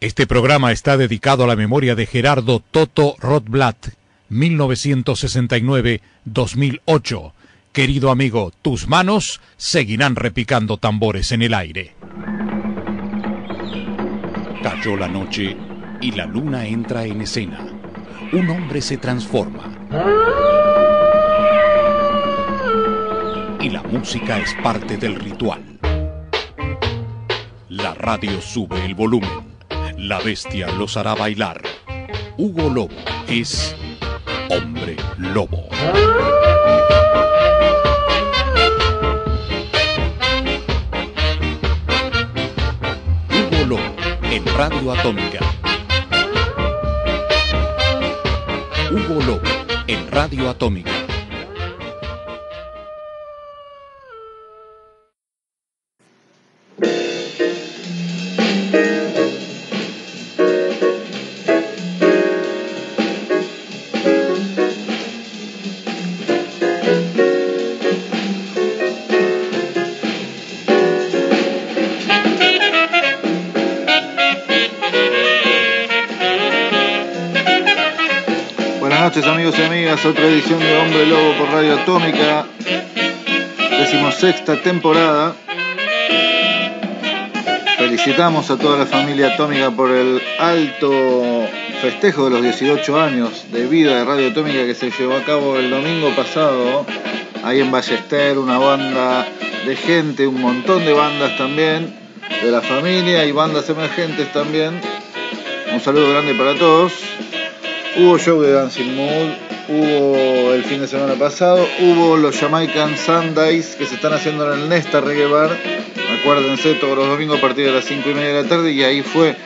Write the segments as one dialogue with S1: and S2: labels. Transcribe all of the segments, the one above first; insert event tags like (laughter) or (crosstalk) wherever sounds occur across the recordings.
S1: Este programa está dedicado a la memoria de Gerardo Toto Rothblatt, 1969-2008. Querido amigo, tus manos seguirán repicando tambores en el aire. Cayó la noche y la luna entra en escena. Un hombre se transforma. Y la música es parte del ritual. La radio sube el volumen. La bestia los hará bailar. Hugo Lobo es hombre lobo. Hugo Lobo en Radio Atómica. Hugo Lobo en Radio Atómica.
S2: Decimosexta temporada. Felicitamos a toda la familia Atómica por el alto festejo de los 18 años de vida de Radio Atómica que se llevó a cabo el domingo pasado, ahí en Ballester, una banda de gente, un montón de bandas también, de la familia y bandas emergentes también. Un saludo grande para todos. Hubo show de Dancing Mood, hubo el fin de semana pasado, hubo los Jamaican Sundays que se están haciendo en el Nesta Reggae Bar, acuérdense todos los domingos a partir de las 5 y media de la tarde y ahí fue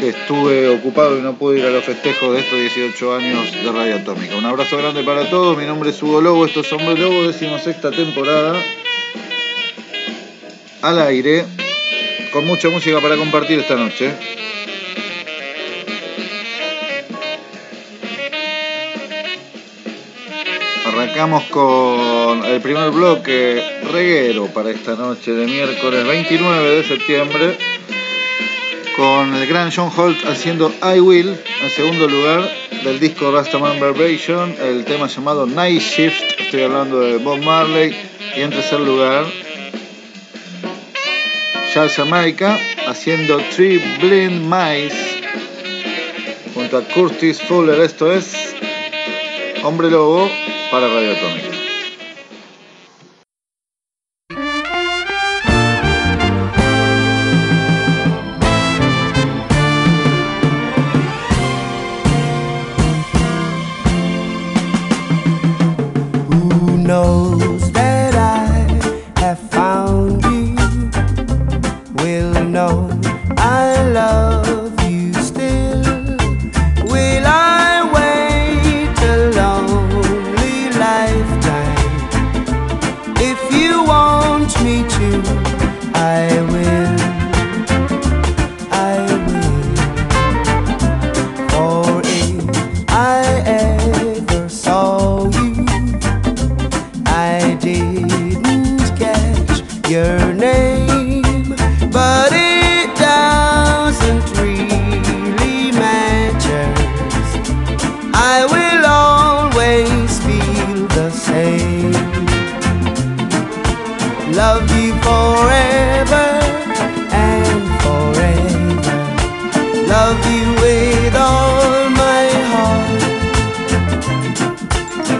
S2: que estuve ocupado y no pude ir a los festejos de estos 18 años de Radio Atómica. Un abrazo grande para todos, mi nombre es Hugo Lobo, esto es Hombre Lobo, decimos esta temporada al aire, con mucha música para compartir esta noche. Arrancamos con el primer bloque reguero para esta noche de miércoles 29 de septiembre con el gran John Holt haciendo I Will en segundo lugar del disco Rastaman Vibration el tema llamado Night Shift estoy hablando de Bob Marley y en tercer lugar Charles Jamaica haciendo Three Blind Mice junto a Curtis Fuller esto es Hombre Lobo para Radio Atómica.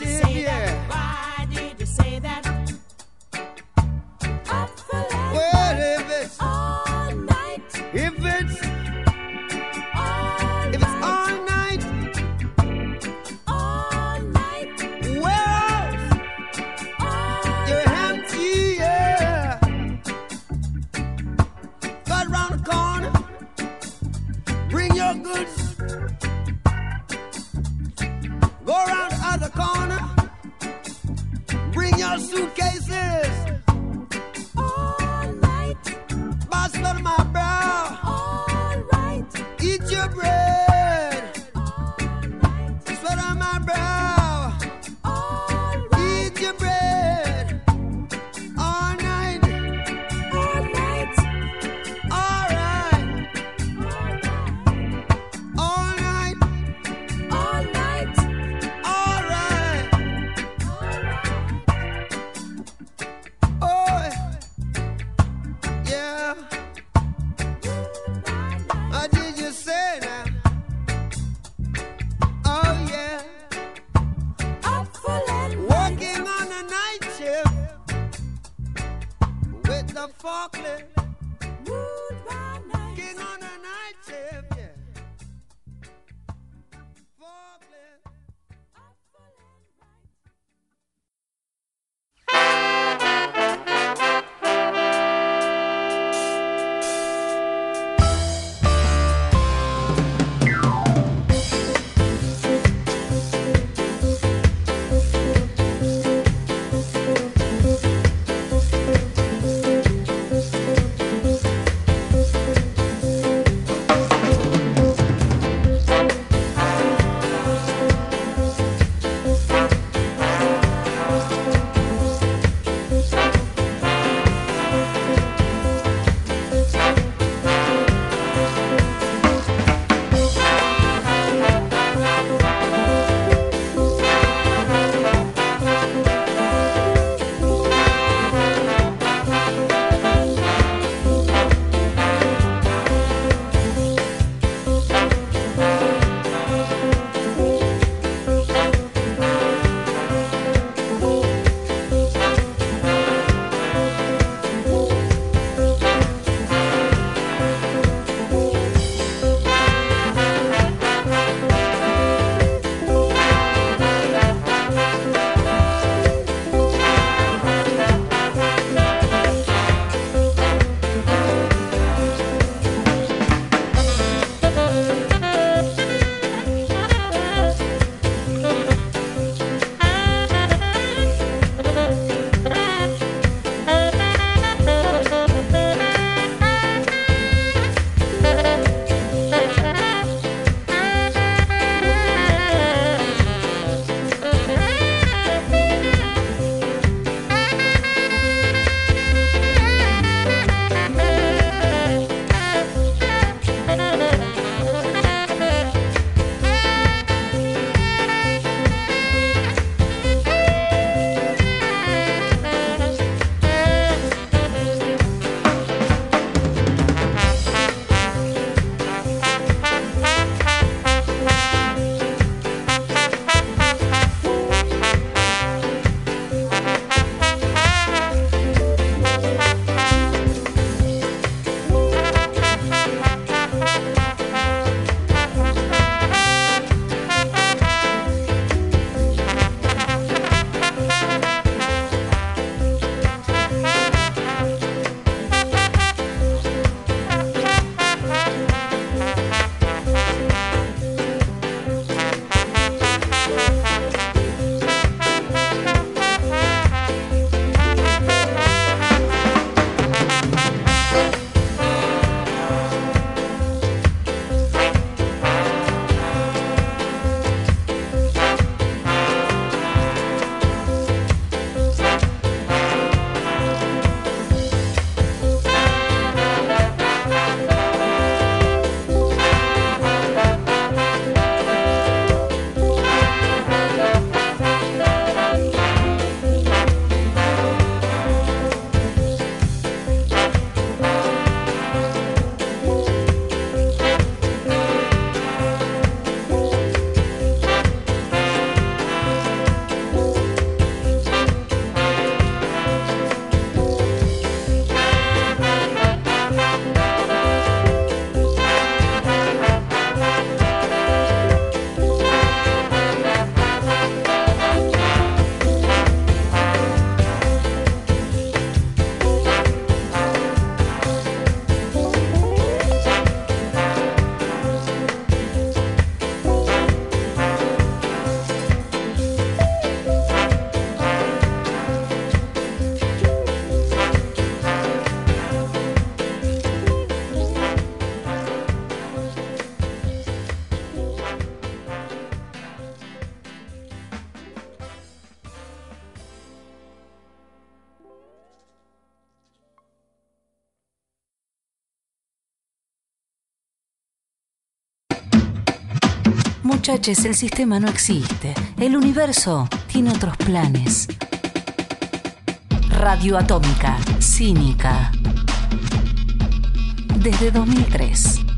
S3: night If you shift,
S4: say that,
S3: yeah.
S5: El sistema no existe. El universo tiene otros planes. Radio Atómica, cínica. Desde 2003.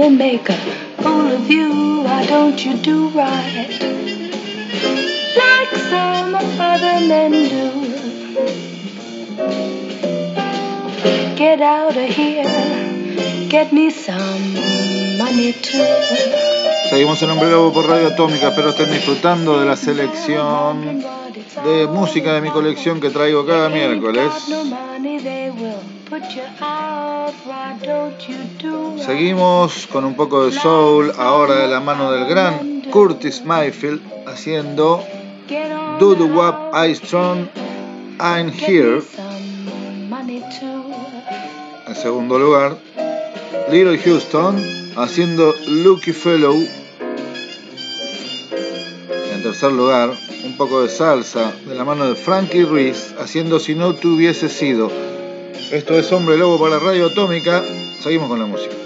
S6: Of you. Why don't you do right? Like some other men do. Get out of here. Get me some money too.
S2: Seguimos en Hombre Lobo por Radio Atómica, espero estén disfrutando de la selección de música de mi colección que traigo cada miércoles. Seguimos con un poco de soul, ahora de la mano del gran Curtis Mayfield, haciendo Do the Wap I Strong, I'm Here. En segundo lugar, Little Houston, haciendo Lucky Fellow. En tercer lugar, un poco de salsa de la mano de Frankie Ruiz, haciendo Si no te hubiese sido. Esto es Hombre Lobo para Radio Atómica. Seguimos con la música.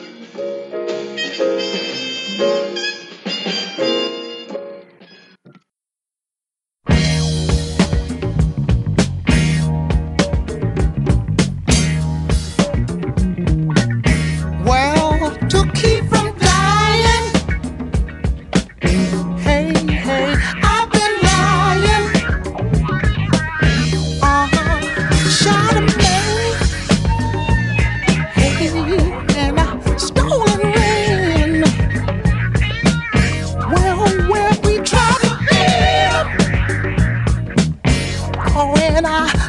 S7: Oh, and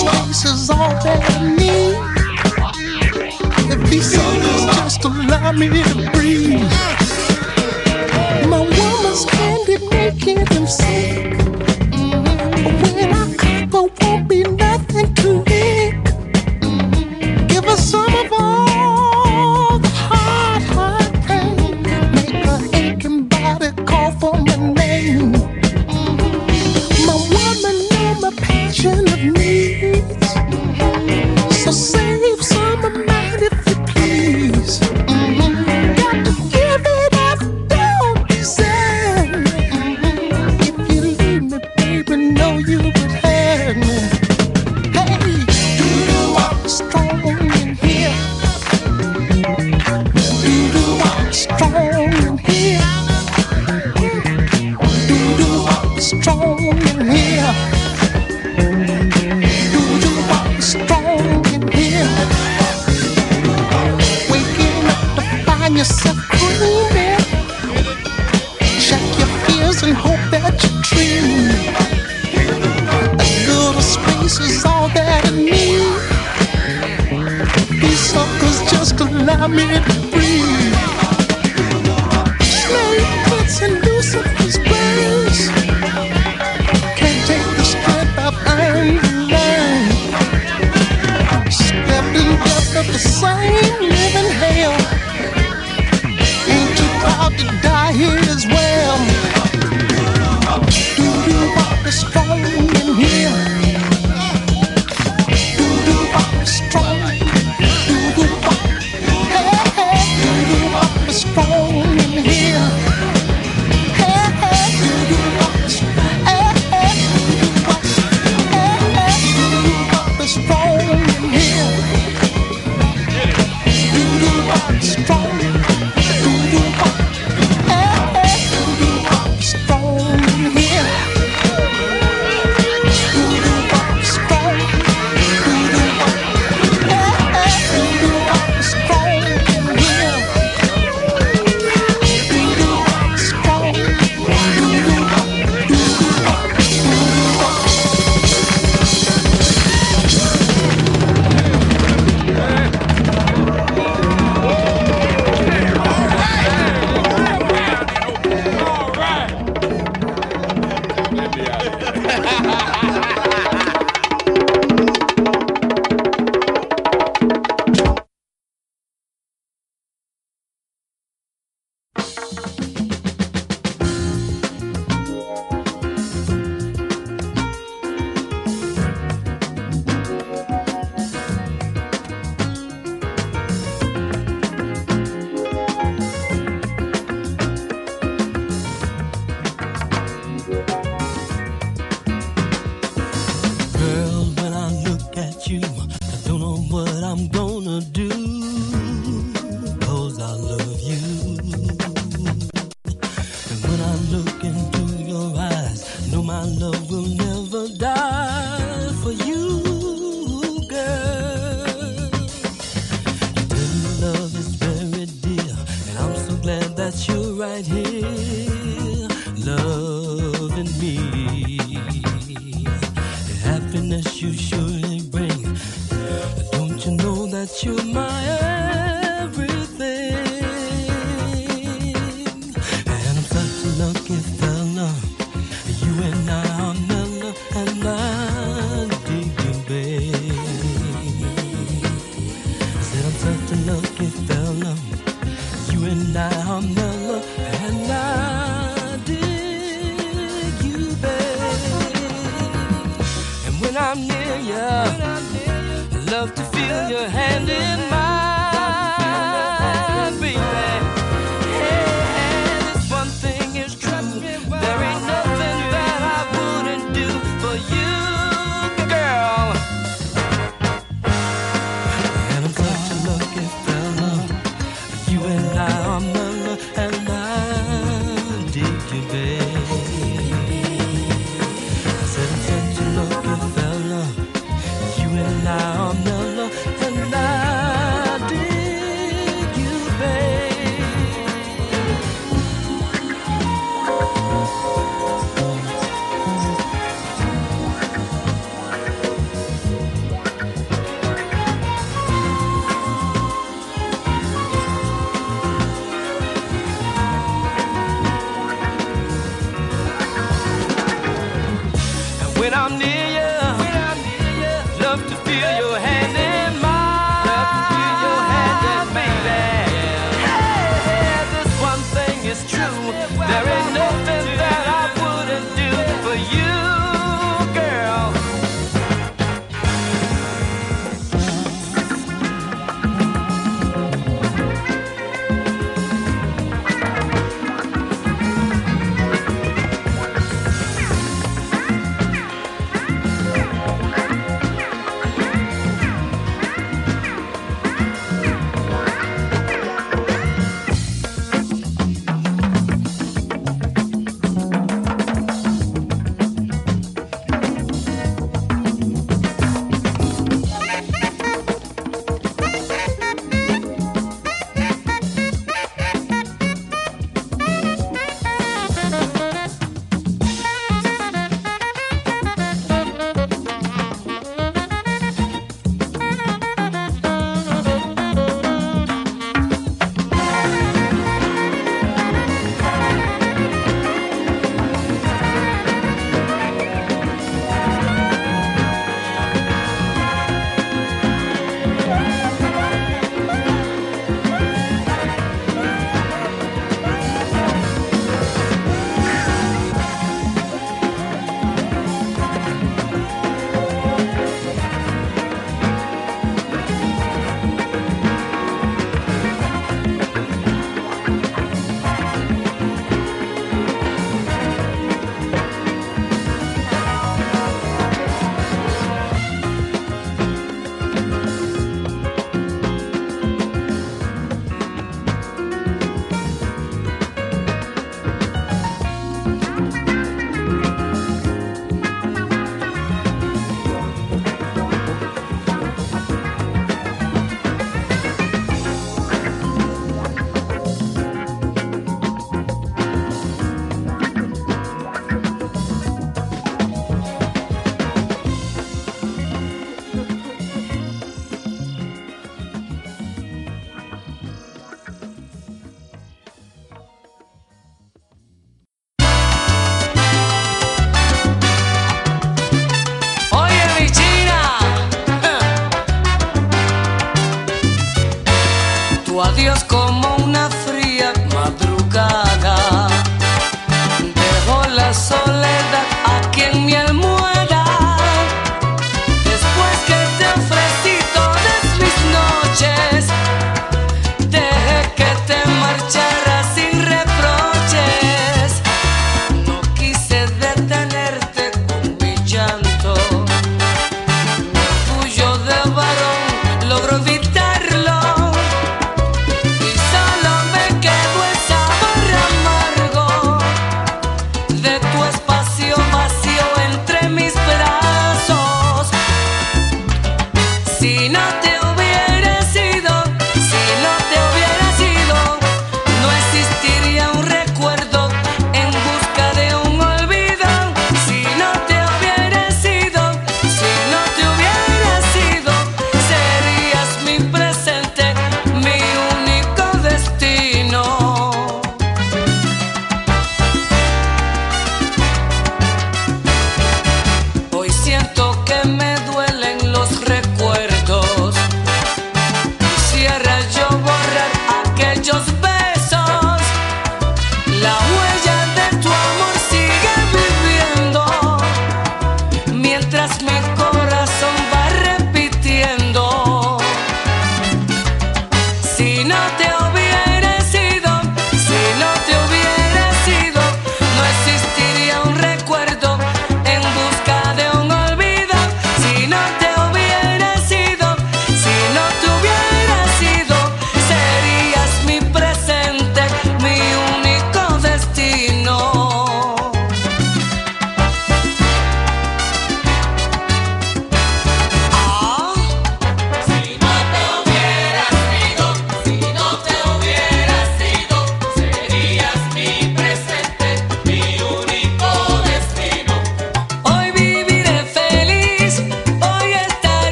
S7: space is all that I need. If just allow me to breathe.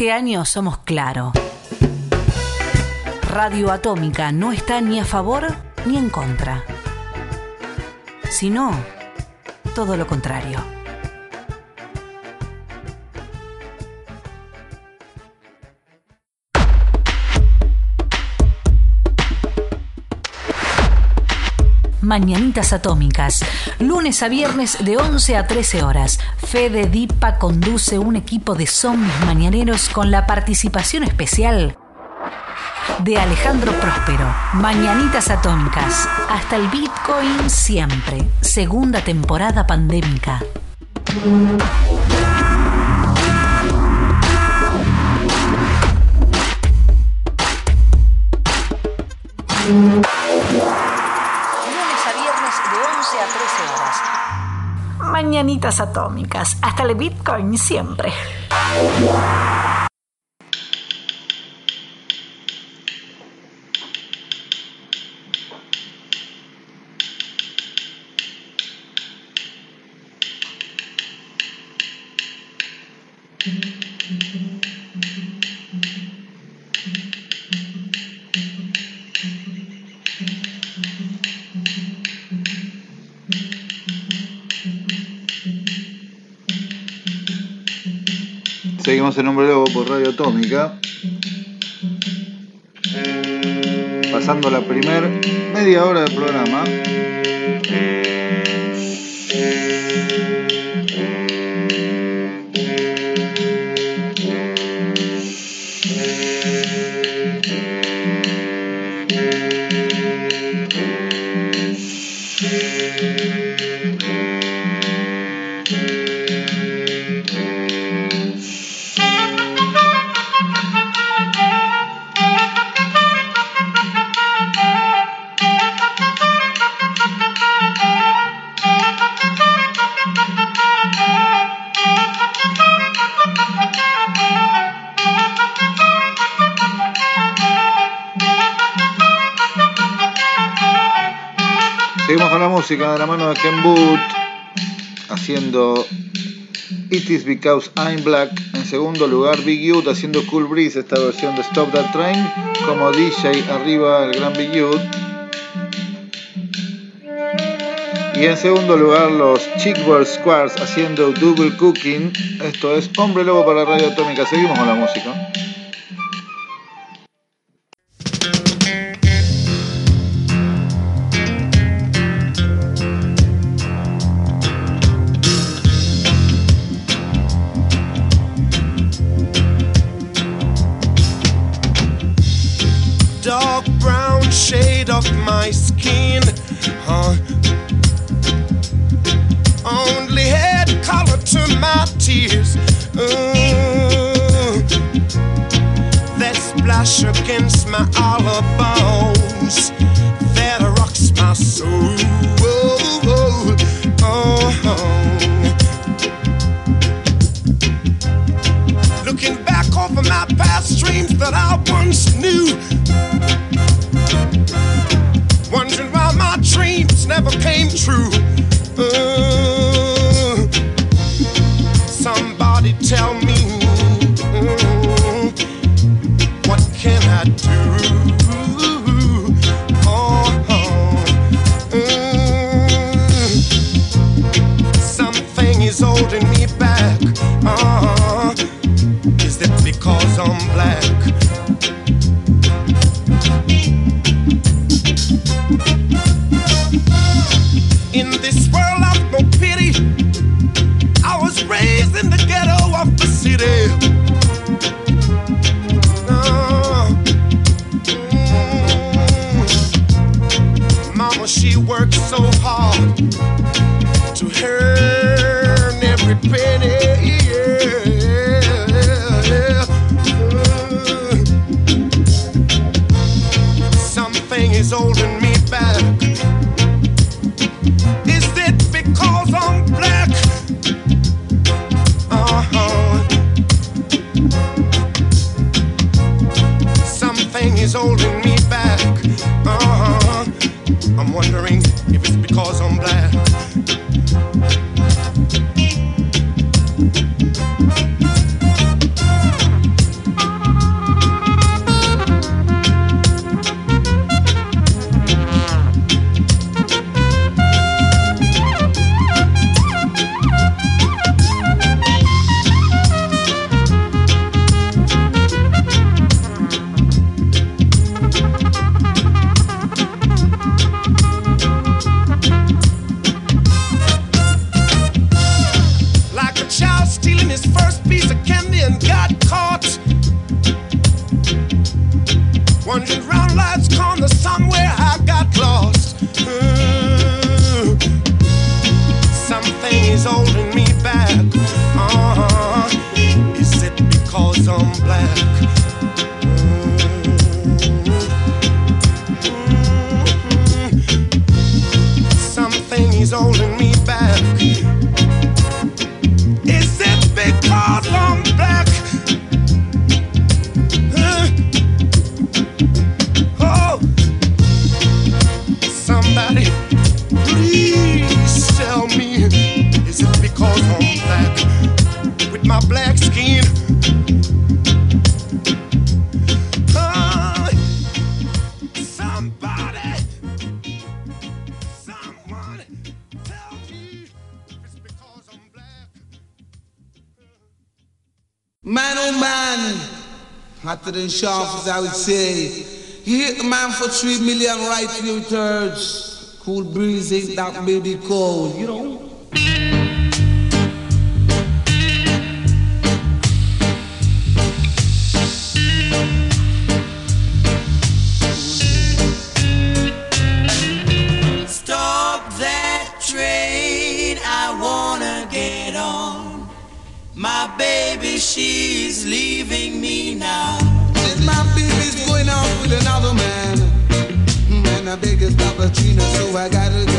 S5: Este año somos claro. Radio Atómica no está ni a favor ni en contra, sino todo lo contrario. Mañanitas Atómicas. Lunes a viernes de 11 a 13 horas. Fede Dipa conduce un equipo de zombies mañaneros con la participación especial de Alejandro Próspero. Mañanitas Atómicas. Hasta el Bitcoin siempre. Segunda temporada pandémica. Mañanitas Atómicas. Hasta el Bitcoin siempre.
S8: Seguimos en Hombre Lobo por Radio Atómica. Pasando la primer media hora del programa. Música de la mano de Ken Boot haciendo It Is Because I'm Black. En segundo lugar, Big Youth haciendo Cool Breeze, esta versión de Stop That Train. Como DJ arriba el gran Big Youth. Y en segundo lugar, los Chickbird Squares haciendo Double Cooking. Esto es Hombre Lobo para Radio Atómica. Seguimos con la música.
S9: back. British office, I
S10: would say, he hit the man for three million right two thirds. Cool breeze ain't that baby cold, you know. cappuccino, so I gotta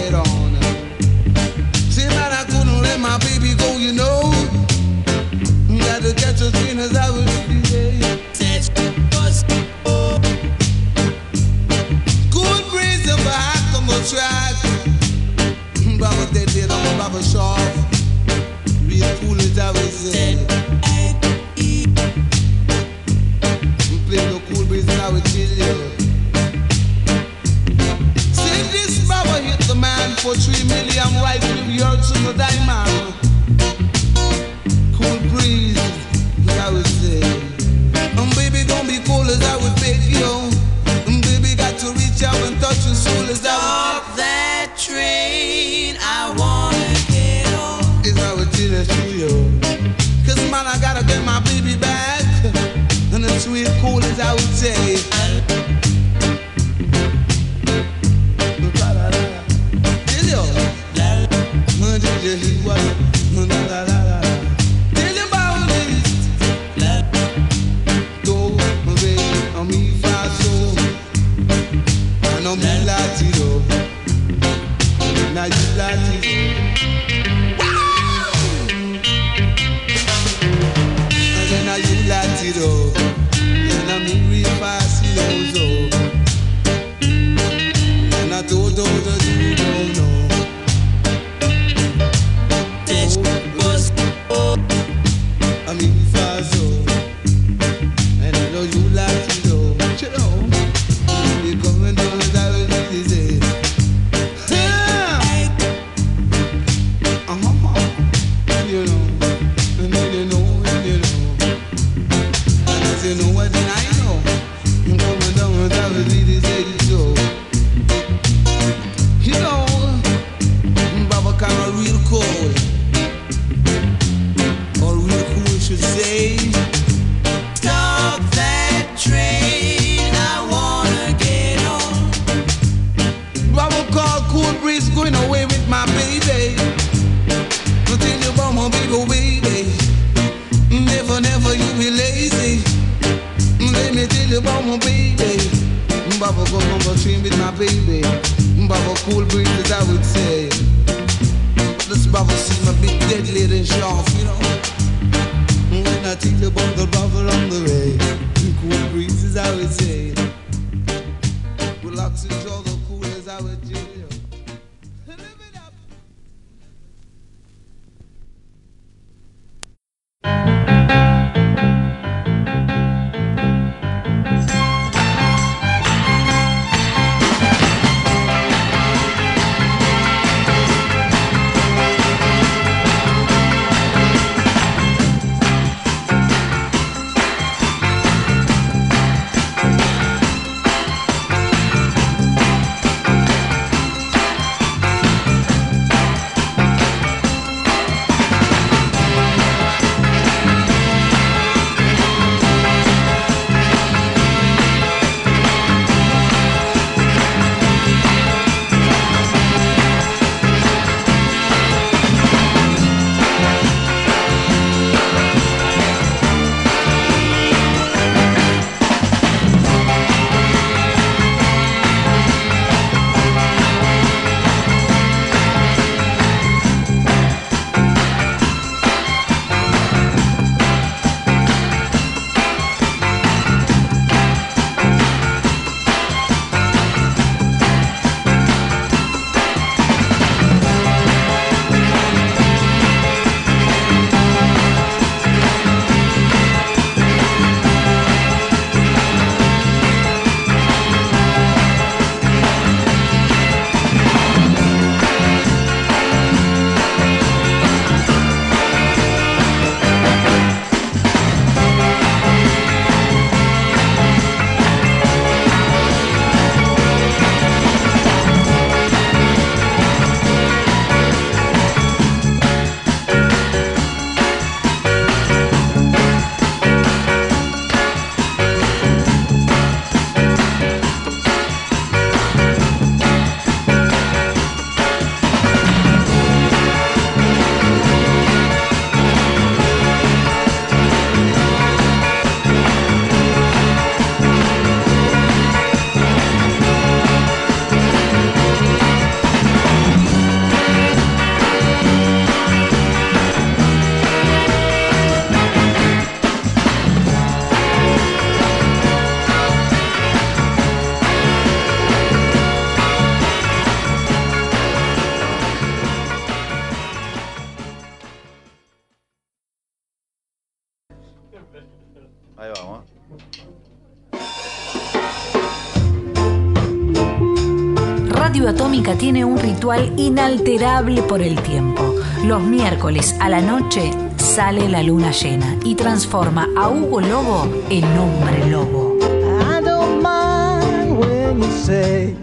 S5: tiene un ritual inalterable por el tiempo. Los miércoles a la noche sale la luna llena y transforma a Hugo Lobo en hombre lobo.
S11: I don't mind when you say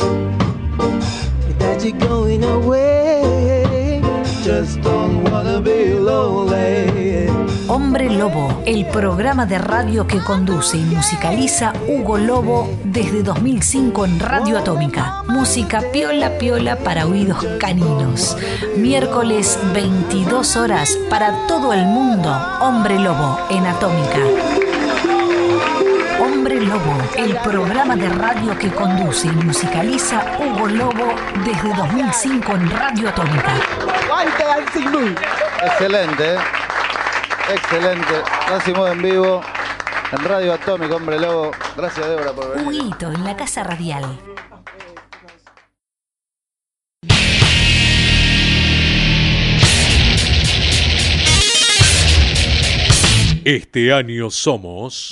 S11: that you're going away. Just don't wanna be lonely.
S5: Hombre Lobo, el programa de radio que conduce y musicaliza Hugo Lobo desde 2005 en Radio Atómica. Música piola piola para oídos caninos. Miércoles 22 horas para todo el mundo. Hombre Lobo en Atómica. Hombre Lobo, el programa de radio que conduce y musicaliza Hugo Lobo desde 2005 en Radio Atómica.
S2: Excelente, ¿eh? excelente. Mood en vivo en Radio Atómico, hombre lobo. Gracias, Débora, por venir.
S5: Huguito en la casa radial.
S1: Este año somos...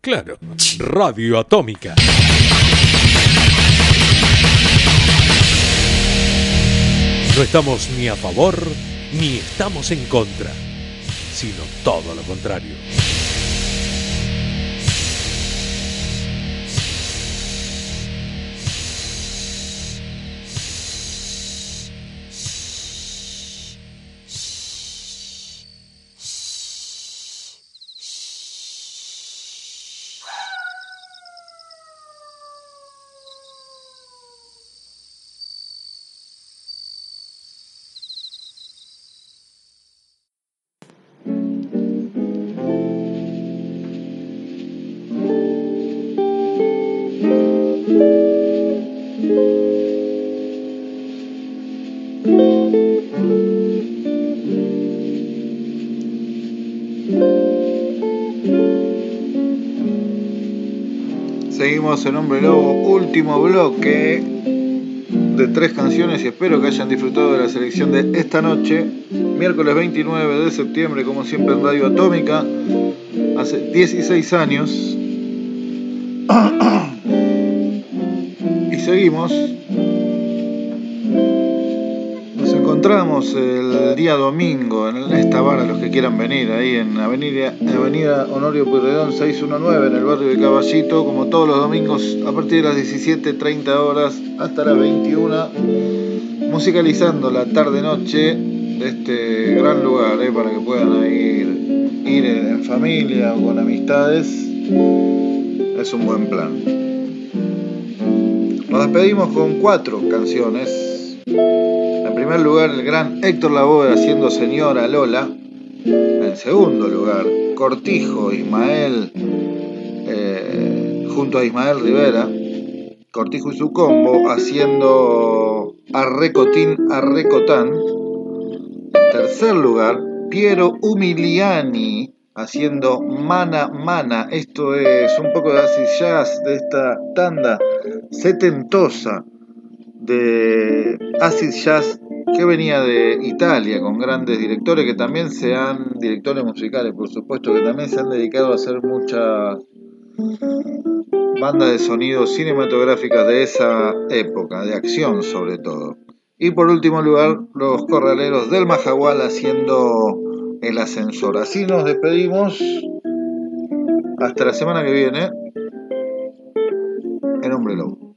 S1: Claro, Radio Atómica. No estamos ni a favor ni estamos en contra, sino todo lo contrario.
S2: Seguimos en Hombre Lobo, último bloque de tres canciones y espero que hayan disfrutado de la selección de esta noche, miércoles 29 de septiembre, como siempre en Radio Atómica, hace 16 años. (coughs) Y seguimos. El día domingo en esta bar, a los que quieran venir, ahí en Avenida, Avenida Honorio Pueyrredón 619, en el barrio de Caballito, como todos los domingos, a partir de las 17.30 horas hasta las 21, musicalizando la tarde-noche de este gran lugar, eh, para que puedan ir, ir en familia o con amistades. Es un buen plan. Nos despedimos con cuatro canciones. En primer lugar, el gran Héctor Lavoe haciendo Señora Lola. En segundo lugar, Cortijo Ismael eh, junto a Ismael Rivera. Cortijo y su combo haciendo Arrecotín Arrecotán. Tercer lugar, Piero Umiliani haciendo Mana Mana. Esto es un poco de acid jazz de esta tanda setentosa de acid jazz que venía de Italia con grandes directores que también se han, directores musicales por supuesto, que también se han dedicado a hacer muchas bandas de sonido cinematográficas de esa época, de acción sobre todo. Y por último lugar, los corraleros del Majagual haciendo el ascensor. Así nos despedimos. Hasta la semana que viene. En Hombre Lobo.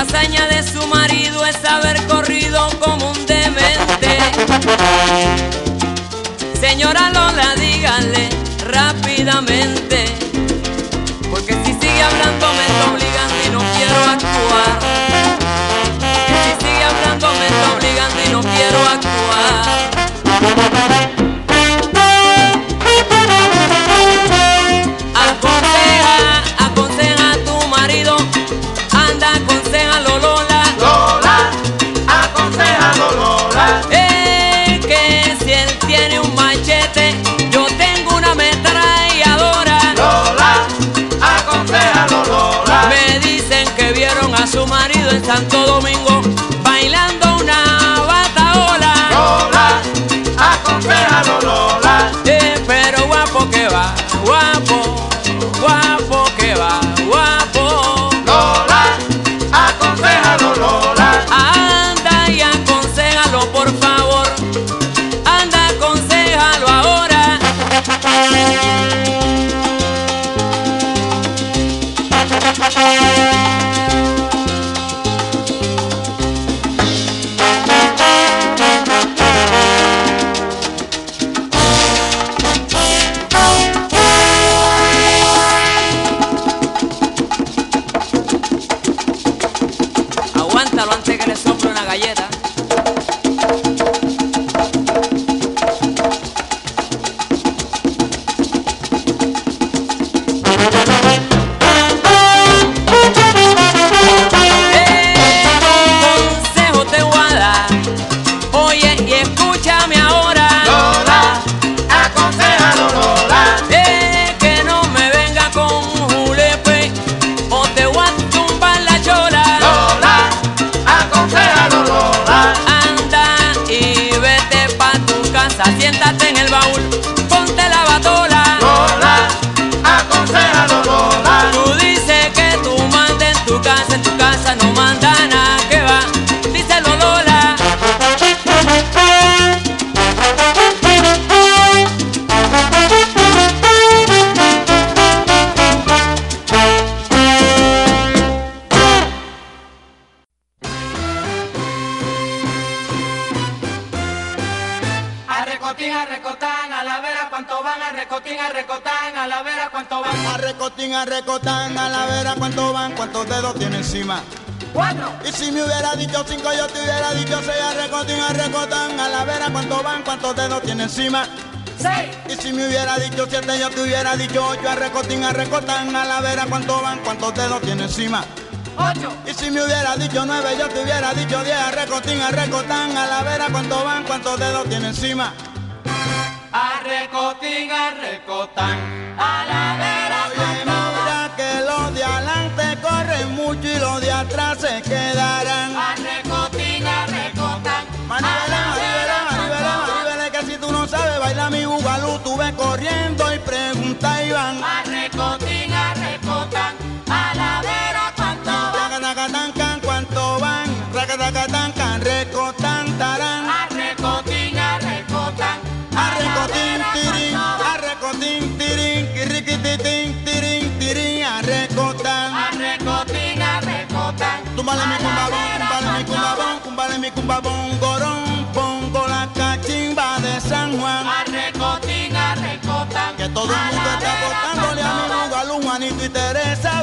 S12: Única hazaña de su marido es haber corrido como un demente. Señora Lola, díganle rápidamente, porque si sigue hablando me está obligando y no quiero actuar. En Santo Domingo
S13: recotín, a recotán, a la vera cuánto van, a recotín, a recotán, a la vera cuánto van.
S14: A recotín, a recotán, a la vera cuánto van, cuántos dedos tiene encima.
S13: Cuatro.
S14: Y si me hubiera dicho cinco, yo te hubiera dicho seis, a recotín, a recotán, a la vera cuánto van, cuántos dedos tiene encima.
S13: Seis.
S14: Y si me hubiera dicho siete, yo te hubiera dicho ocho, a recotín, a recotán, a la vera cuánto van, cuántos dedos tiene encima.
S13: Ocho.
S14: Y si me hubiera dicho nueve, yo te hubiera dicho diez, a recotín, a recotán, a la vera cuánto van, cuántos dedos tiene encima.
S13: A recotín, a la vera
S14: túmbale mi cumbabón, gorón, pongo la cachimba de San Juan.
S13: A recotín, a recotán.
S14: Que todo el mundo está apostándole a mi bugalú, Juanito y Teresa,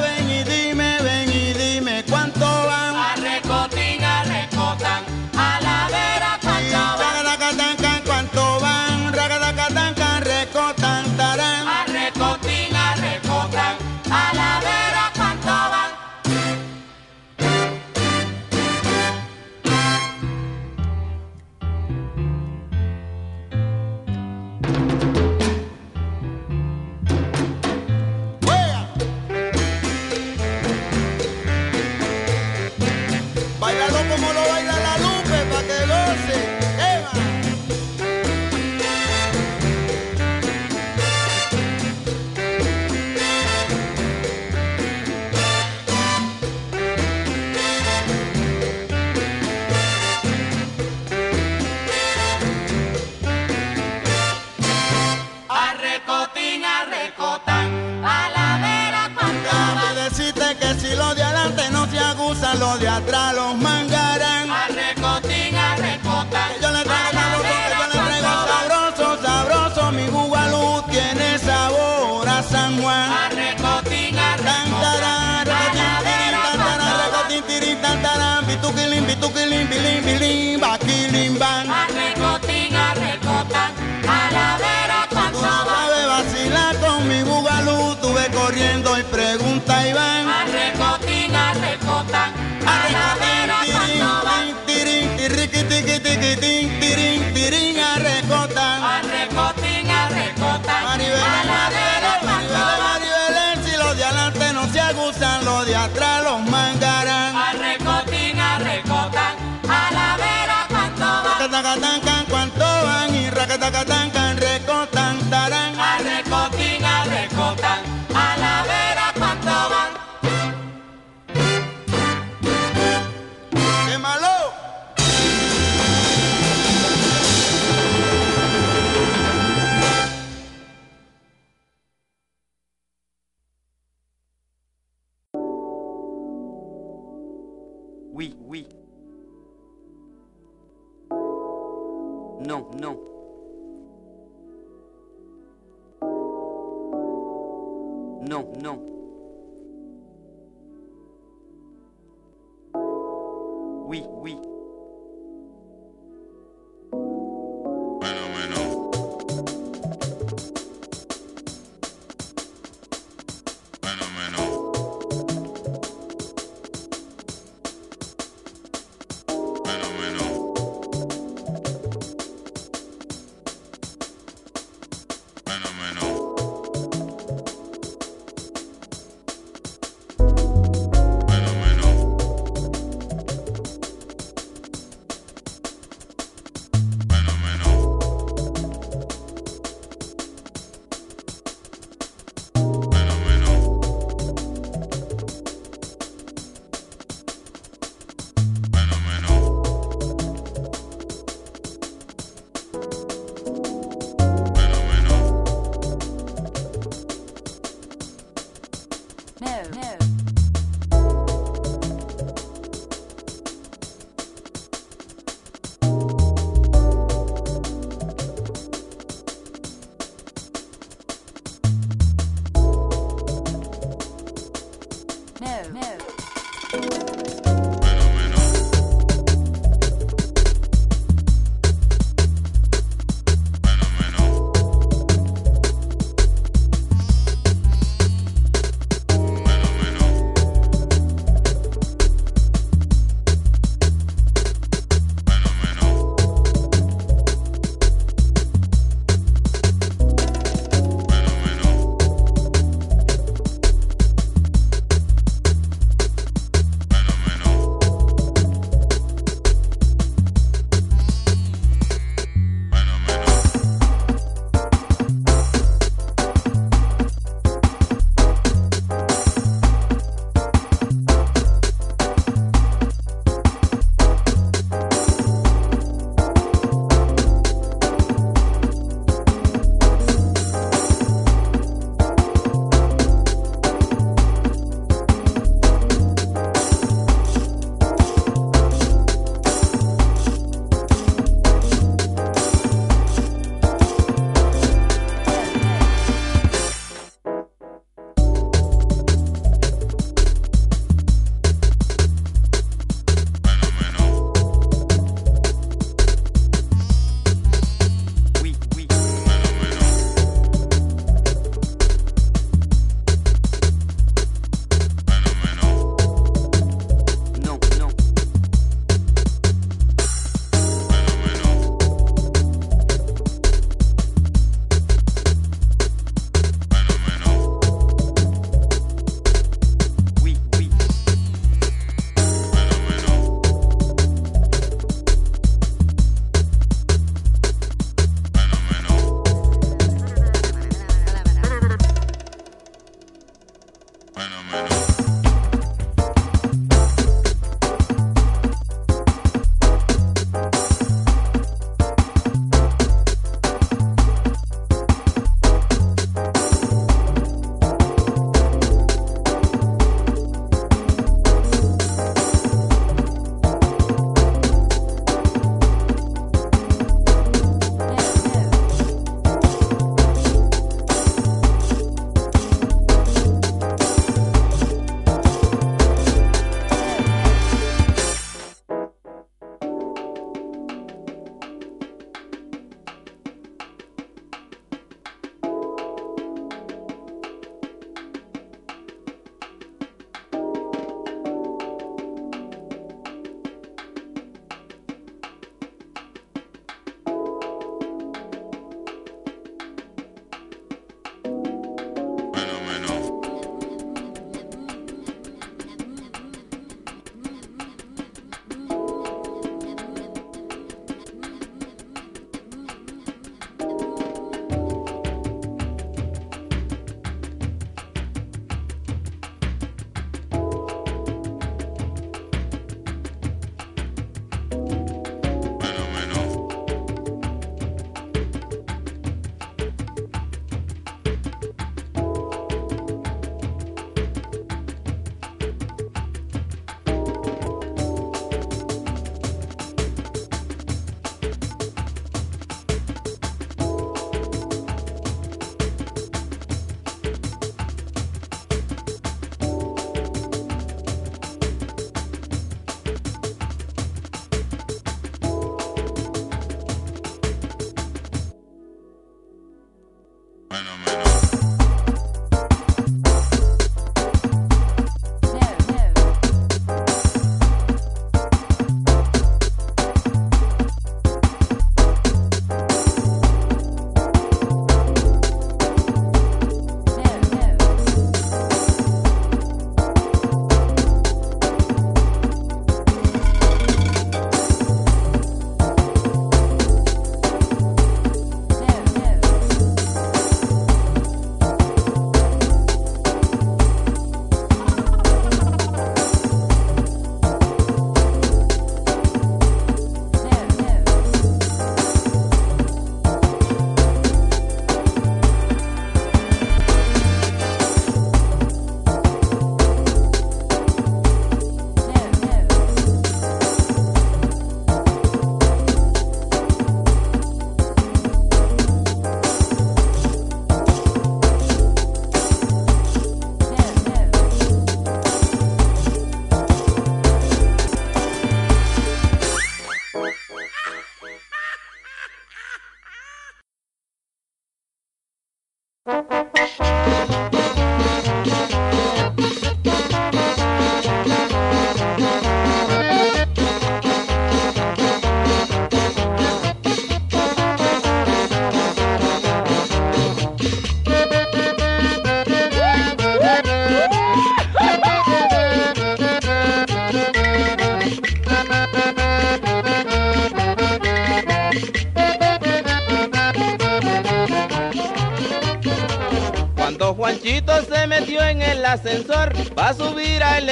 S14: y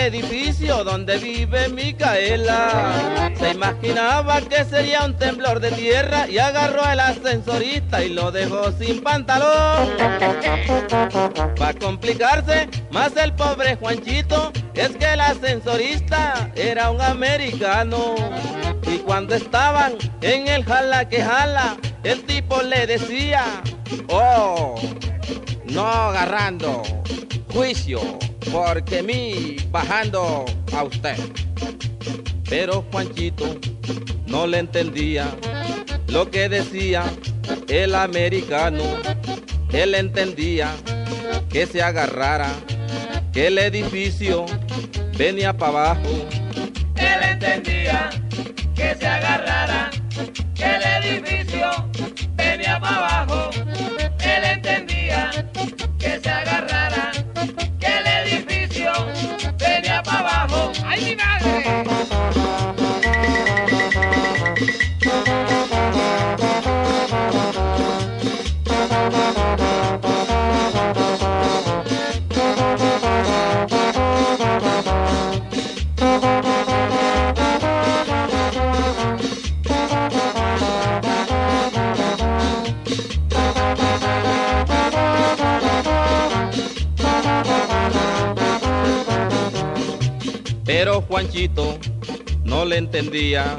S15: edificio donde vive Micaela. Se imaginaba que sería un temblor de tierra y agarró al ascensorista y lo dejó sin pantalón. Para complicarse más el pobre Juanchito, es que el ascensorista era un americano. Y cuando estaban en el jala que jala, el tipo le decía, oh, no agarrando juicio, porque mí bajando a usted. Pero Juanchito no le entendía lo que decía el americano. Él entendía que se agarrara, que el edificio venía para abajo.
S13: Él entendía que se agarrara,
S15: Juanchito no le entendía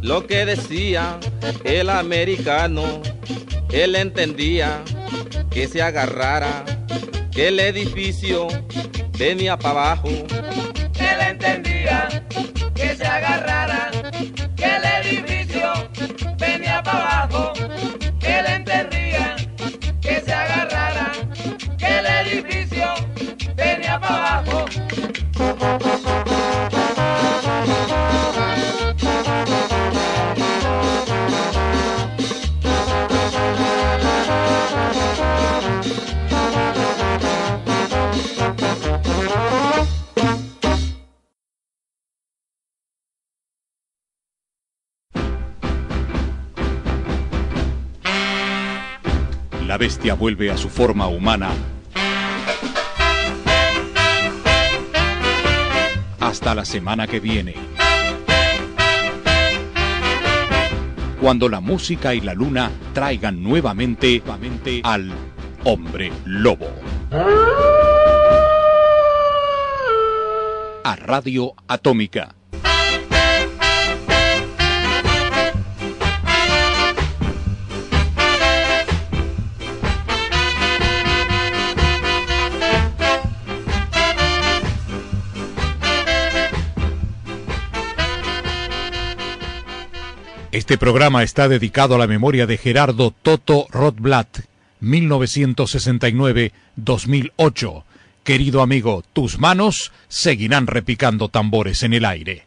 S15: lo que decía el americano. Él entendía que se agarrara, que el edificio venía para abajo.
S1: Vuelve a su forma humana. Hasta la semana que viene. Cuando la música y la luna traigan nuevamente al hombre lobo. A Radio Atómica. Este programa está dedicado a la memoria de Gerardo Toto Rothblatt, 1969-2008. Querido amigo, tus manos seguirán repicando tambores en el aire.